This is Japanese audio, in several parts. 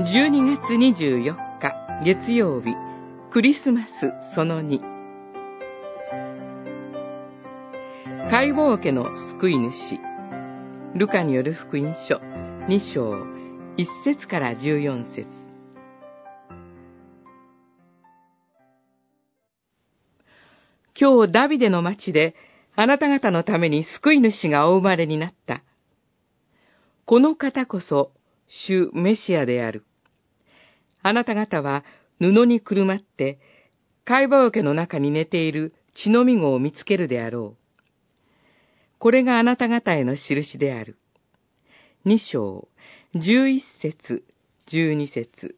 12月24日月曜日クリスマスその2解剖家の救い主ルカによる福音書2章1節から14節今日ダビデの町であなた方のために救い主がお生まれになった。この方こそ主メシアである。あなた方は布にくるまって、貝羽桶の中に寝ている血のみ子を見つけるであろう。これがあなた方への印である。二章、十一節、十二節。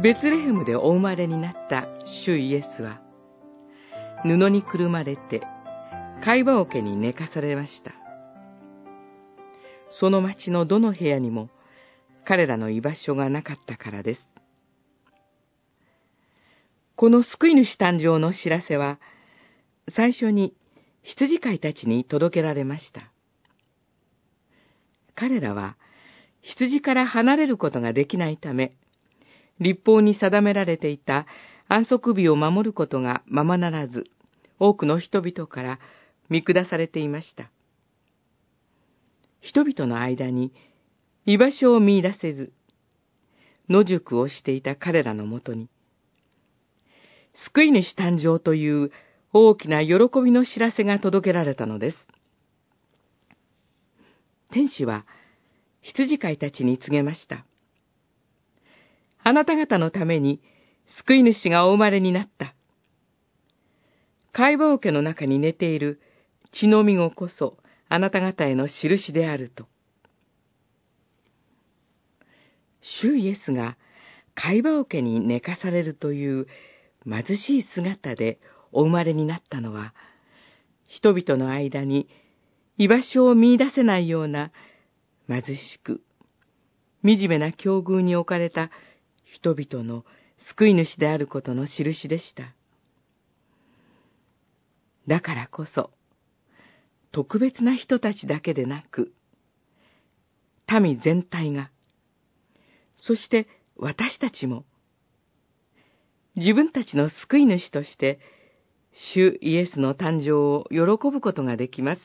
ベツレヘムでお生まれになった主イエスは、布にくるまれて、貝羽桶に寝かされました。その町のどの部屋にも彼らの居場所がなかったからです。この救い主誕生の知らせは、最初に羊飼いたちに届けられました。彼らは羊から離れることができないため、立法に定められていた安息日を守ることがままならず、多くの人々から見下されていました。人々の間に居場所を見出せず、野宿をしていた彼らのもとに、救い主誕生という大きな喜びの知らせが届けられたのです。天使は羊飼いたちに告げました。あなた方のために救い主がお生まれになった。解剖家の中に寝ている血のみ子こそあなた方への印であると。主イエスが会話桶に寝かされるという貧しい姿でお生まれになったのは、人々の間に居場所を見出せないような貧しく、惨めな境遇に置かれた人々の救い主であることの印でした。だからこそ、特別な人たちだけでなく、民全体が、そして私たちも、自分たちの救い主として、主イエスの誕生を喜ぶことができます。